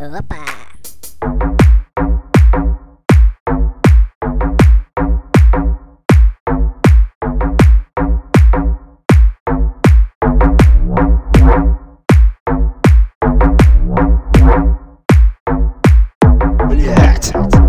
Opa! Yeah, it's